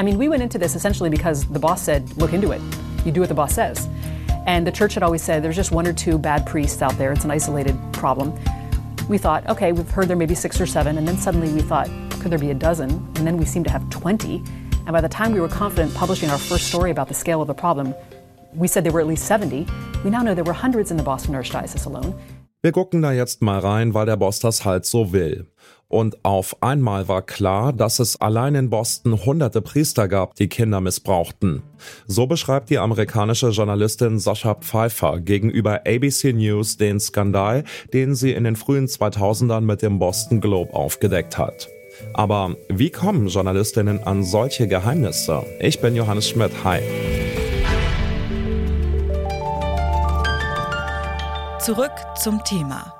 I mean, we went into this essentially because the boss said, look into it. You do what the boss says. And the church had always said there's just one or two bad priests out there. It's an isolated problem. We thought, okay, we've heard there may be six or seven. And then suddenly we thought, could there be a dozen? And then we seemed to have 20. And by the time we were confident publishing our first story about the scale of the problem, we said there were at least 70. We now know there were hundreds in the Boston Archdiocese alone. Wir gucken da jetzt mal rein, weil der Boss das halt so will. Und auf einmal war klar, dass es allein in Boston hunderte Priester gab, die Kinder missbrauchten. So beschreibt die amerikanische Journalistin Sascha Pfeiffer gegenüber ABC News den Skandal, den sie in den frühen 2000ern mit dem Boston Globe aufgedeckt hat. Aber wie kommen Journalistinnen an solche Geheimnisse? Ich bin Johannes Schmidt. Hi. Zurück zum Thema.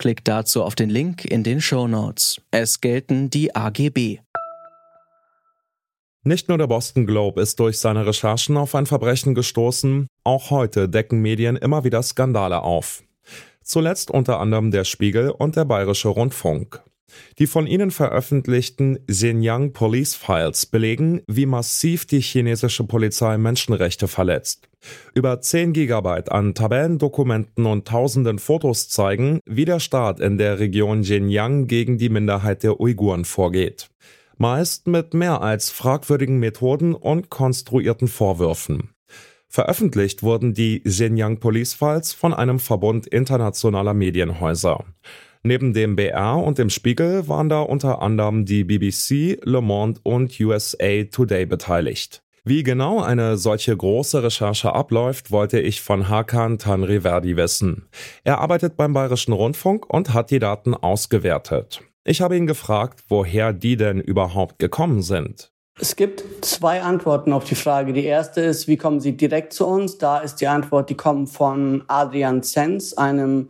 Klickt dazu auf den Link in den Show Notes. Es gelten die AGB. Nicht nur der Boston Globe ist durch seine Recherchen auf ein Verbrechen gestoßen, auch heute decken Medien immer wieder Skandale auf. Zuletzt unter anderem der Spiegel und der Bayerische Rundfunk. Die von ihnen veröffentlichten Xinjiang Police Files belegen, wie massiv die chinesische Polizei Menschenrechte verletzt. Über 10 Gigabyte an Tabellendokumenten und tausenden Fotos zeigen, wie der Staat in der Region Xinjiang gegen die Minderheit der Uiguren vorgeht. Meist mit mehr als fragwürdigen Methoden und konstruierten Vorwürfen. Veröffentlicht wurden die Xinjiang Police Files von einem Verbund internationaler Medienhäuser. Neben dem BR und dem Spiegel waren da unter anderem die BBC, Le Monde und USA Today beteiligt. Wie genau eine solche große Recherche abläuft, wollte ich von Hakan Tanriverdi wissen. Er arbeitet beim Bayerischen Rundfunk und hat die Daten ausgewertet. Ich habe ihn gefragt, woher die denn überhaupt gekommen sind. Es gibt zwei Antworten auf die Frage. Die erste ist, wie kommen sie direkt zu uns? Da ist die Antwort, die kommen von Adrian Zenz, einem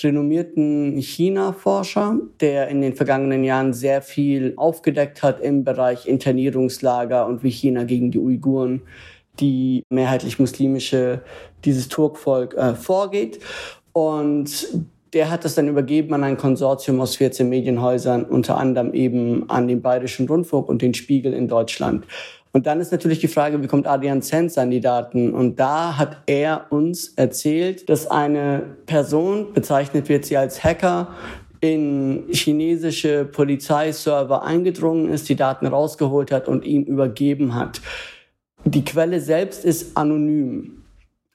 renommierten China-Forscher, der in den vergangenen Jahren sehr viel aufgedeckt hat im Bereich Internierungslager und wie China gegen die Uiguren, die mehrheitlich muslimische, dieses Turkvolk äh, vorgeht. Und der hat das dann übergeben an ein Konsortium aus 14 Medienhäusern, unter anderem eben an den Bayerischen Rundfunk und den Spiegel in Deutschland. Und dann ist natürlich die Frage, wie kommt Adrian Zenz an die Daten? Und da hat er uns erzählt, dass eine Person, bezeichnet wird sie als Hacker, in chinesische Polizeiserver eingedrungen ist, die Daten rausgeholt hat und ihm übergeben hat. Die Quelle selbst ist anonym.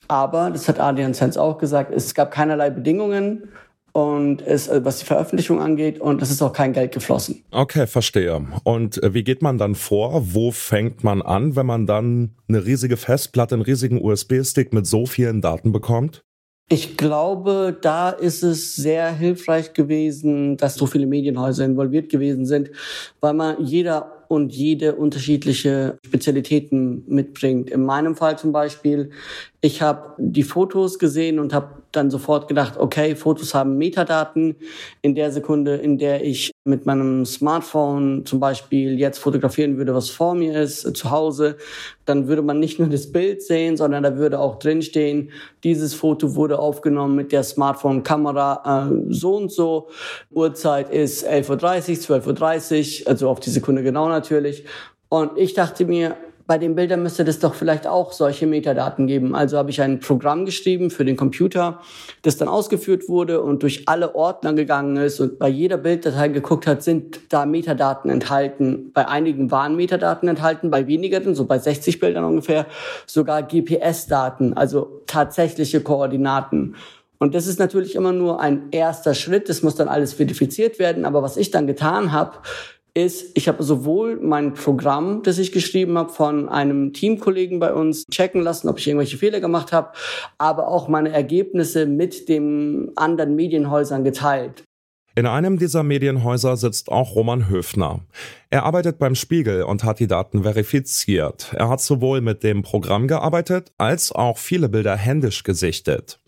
Aber, das hat Adrian Zenz auch gesagt, es gab keinerlei Bedingungen und es, äh, was die Veröffentlichung angeht und es ist auch kein Geld geflossen. Okay, verstehe. Und äh, wie geht man dann vor? Wo fängt man an, wenn man dann eine riesige Festplatte, einen riesigen USB-Stick mit so vielen Daten bekommt? Ich glaube, da ist es sehr hilfreich gewesen, dass so viele Medienhäuser involviert gewesen sind, weil man jeder und jede unterschiedliche Spezialitäten mitbringt. In meinem Fall zum Beispiel, ich habe die Fotos gesehen und habe dann sofort gedacht, okay, Fotos haben Metadaten. In der Sekunde, in der ich mit meinem Smartphone zum Beispiel jetzt fotografieren würde, was vor mir ist, äh, zu Hause, dann würde man nicht nur das Bild sehen, sondern da würde auch drinstehen, dieses Foto wurde aufgenommen mit der Smartphone-Kamera äh, so und so. Uhrzeit ist 11.30 Uhr, 12.30 Uhr, also auf die Sekunde genau natürlich. Und ich dachte mir, bei den Bildern müsste das doch vielleicht auch solche Metadaten geben. Also habe ich ein Programm geschrieben für den Computer, das dann ausgeführt wurde und durch alle Ordner gegangen ist und bei jeder Bilddatei geguckt hat, sind da Metadaten enthalten. Bei einigen waren Metadaten enthalten, bei wenigeren, so bei 60 Bildern ungefähr, sogar GPS-Daten, also tatsächliche Koordinaten. Und das ist natürlich immer nur ein erster Schritt. Das muss dann alles verifiziert werden. Aber was ich dann getan habe, ist, ich habe sowohl mein Programm, das ich geschrieben habe, von einem Teamkollegen bei uns checken lassen, ob ich irgendwelche Fehler gemacht habe, aber auch meine Ergebnisse mit den anderen Medienhäusern geteilt. In einem dieser Medienhäuser sitzt auch Roman Höfner. Er arbeitet beim Spiegel und hat die Daten verifiziert. Er hat sowohl mit dem Programm gearbeitet, als auch viele Bilder händisch gesichtet.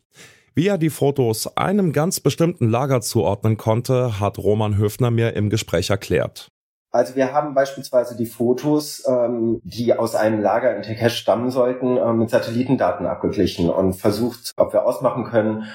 Wie er die Fotos einem ganz bestimmten Lager zuordnen konnte, hat Roman Höfner mir im Gespräch erklärt. Also wir haben beispielsweise die Fotos, ähm, die aus einem Lager in Tekesh stammen sollten, äh, mit Satellitendaten abgeglichen und versucht, ob wir ausmachen können,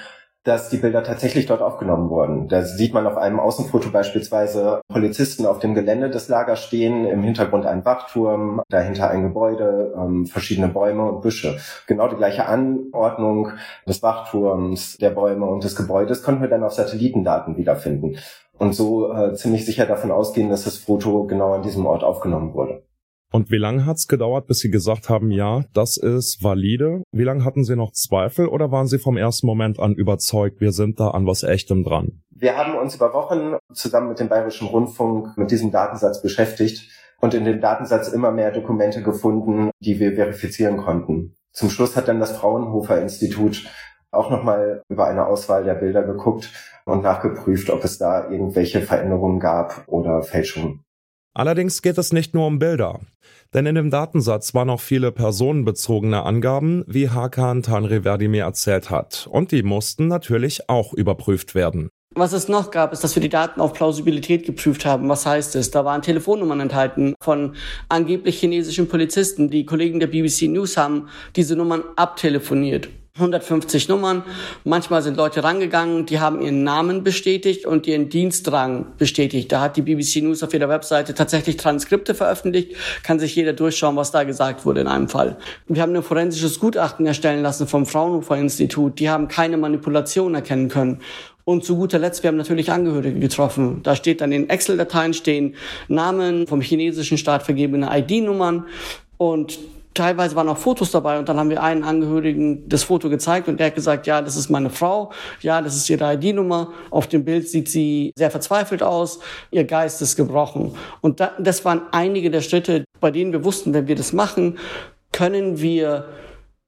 dass die Bilder tatsächlich dort aufgenommen wurden. Da sieht man auf einem Außenfoto beispielsweise Polizisten auf dem Gelände des Lagers stehen, im Hintergrund ein Wachturm, dahinter ein Gebäude, ähm, verschiedene Bäume und Büsche. Genau die gleiche Anordnung des Wachturms, der Bäume und des Gebäudes konnten wir dann auf Satellitendaten wiederfinden und so äh, ziemlich sicher davon ausgehen, dass das Foto genau an diesem Ort aufgenommen wurde. Und wie lange hat's gedauert, bis Sie gesagt haben, ja, das ist valide? Wie lange hatten Sie noch Zweifel oder waren Sie vom ersten Moment an überzeugt, wir sind da an was Echtem dran? Wir haben uns über Wochen zusammen mit dem Bayerischen Rundfunk mit diesem Datensatz beschäftigt und in dem Datensatz immer mehr Dokumente gefunden, die wir verifizieren konnten. Zum Schluss hat dann das Fraunhofer Institut auch nochmal über eine Auswahl der Bilder geguckt und nachgeprüft, ob es da irgendwelche Veränderungen gab oder Fälschungen. Allerdings geht es nicht nur um Bilder. Denn in dem Datensatz waren auch viele personenbezogene Angaben, wie Hakan Tanriverdi mir erzählt hat. Und die mussten natürlich auch überprüft werden. Was es noch gab, ist, dass wir die Daten auf Plausibilität geprüft haben. Was heißt es? Da waren Telefonnummern enthalten von angeblich chinesischen Polizisten. Die Kollegen der BBC News haben diese Nummern abtelefoniert. 150 Nummern. Manchmal sind Leute rangegangen, die haben ihren Namen bestätigt und ihren Dienstrang bestätigt. Da hat die BBC News auf ihrer Webseite tatsächlich Transkripte veröffentlicht, kann sich jeder durchschauen, was da gesagt wurde in einem Fall. Wir haben ein forensisches Gutachten erstellen lassen vom Fraunhofer Institut. Die haben keine Manipulation erkennen können. Und zu guter Letzt, wir haben natürlich Angehörige getroffen. Da steht dann in Excel-Dateien stehen Namen vom chinesischen Staat vergebene ID-Nummern und teilweise waren auch Fotos dabei und dann haben wir einen Angehörigen das Foto gezeigt und der hat gesagt, ja, das ist meine Frau, ja, das ist ihre ID-Nummer. Auf dem Bild sieht sie sehr verzweifelt aus, ihr Geist ist gebrochen. Und das waren einige der Schritte, bei denen wir wussten, wenn wir das machen, können wir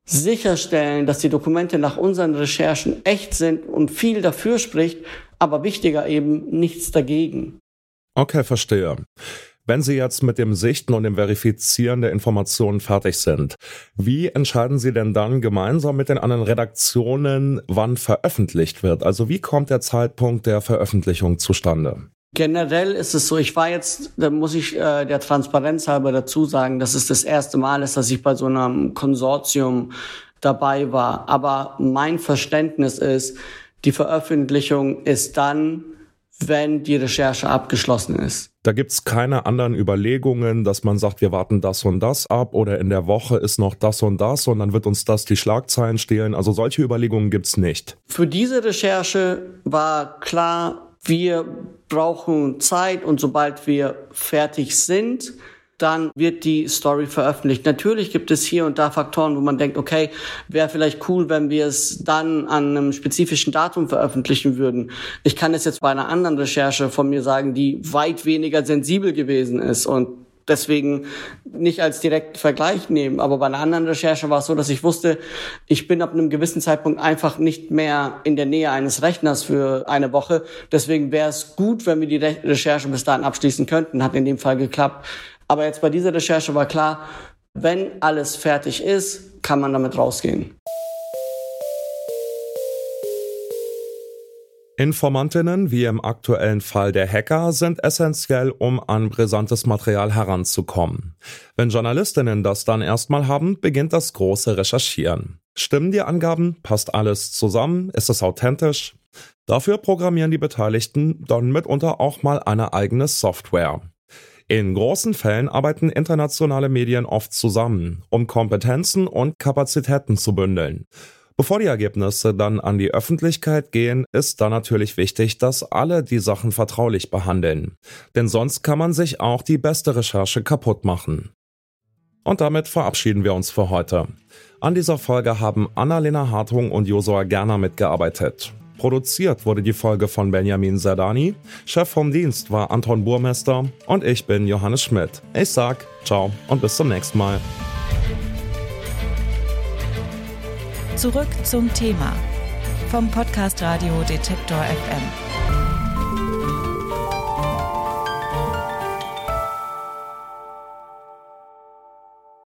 sicherstellen, dass die Dokumente nach unseren Recherchen echt sind und viel dafür spricht, aber wichtiger eben nichts dagegen. Okay, verstehe. Wenn Sie jetzt mit dem Sichten und dem Verifizieren der Informationen fertig sind, wie entscheiden Sie denn dann gemeinsam mit den anderen Redaktionen, wann veröffentlicht wird? Also wie kommt der Zeitpunkt der Veröffentlichung zustande? Generell ist es so, ich war jetzt, da muss ich äh, der Transparenz halber dazu sagen, dass es das erste Mal ist, dass ich bei so einem Konsortium dabei war. Aber mein Verständnis ist, die Veröffentlichung ist dann, wenn die Recherche abgeschlossen ist. Da gibt's keine anderen Überlegungen, dass man sagt, wir warten das und das ab oder in der Woche ist noch das und das und dann wird uns das die Schlagzeilen stehlen. Also solche Überlegungen gibt's nicht. Für diese Recherche war klar, wir brauchen Zeit und sobald wir fertig sind, dann wird die Story veröffentlicht. Natürlich gibt es hier und da Faktoren, wo man denkt, okay, wäre vielleicht cool, wenn wir es dann an einem spezifischen Datum veröffentlichen würden. Ich kann es jetzt bei einer anderen Recherche von mir sagen, die weit weniger sensibel gewesen ist und deswegen nicht als direkten Vergleich nehmen. Aber bei einer anderen Recherche war es so, dass ich wusste, ich bin ab einem gewissen Zeitpunkt einfach nicht mehr in der Nähe eines Rechners für eine Woche. Deswegen wäre es gut, wenn wir die Recherche bis dahin abschließen könnten. Hat in dem Fall geklappt. Aber jetzt bei dieser Recherche war klar, wenn alles fertig ist, kann man damit rausgehen. Informantinnen, wie im aktuellen Fall der Hacker, sind essentiell, um an brisantes Material heranzukommen. Wenn Journalistinnen das dann erstmal haben, beginnt das große Recherchieren. Stimmen die Angaben? Passt alles zusammen? Ist es authentisch? Dafür programmieren die Beteiligten dann mitunter auch mal eine eigene Software. In großen Fällen arbeiten internationale Medien oft zusammen, um Kompetenzen und Kapazitäten zu bündeln. Bevor die Ergebnisse dann an die Öffentlichkeit gehen, ist dann natürlich wichtig, dass alle die Sachen vertraulich behandeln. Denn sonst kann man sich auch die beste Recherche kaputt machen. Und damit verabschieden wir uns für heute. An dieser Folge haben Annalena Hartung und Josua Gerner mitgearbeitet. Produziert wurde die Folge von Benjamin Sardani. Chef vom Dienst war Anton Burmester und ich bin Johannes Schmidt. Ich sag ciao und bis zum nächsten Mal. Zurück zum Thema vom Podcast Radio Detektor FM.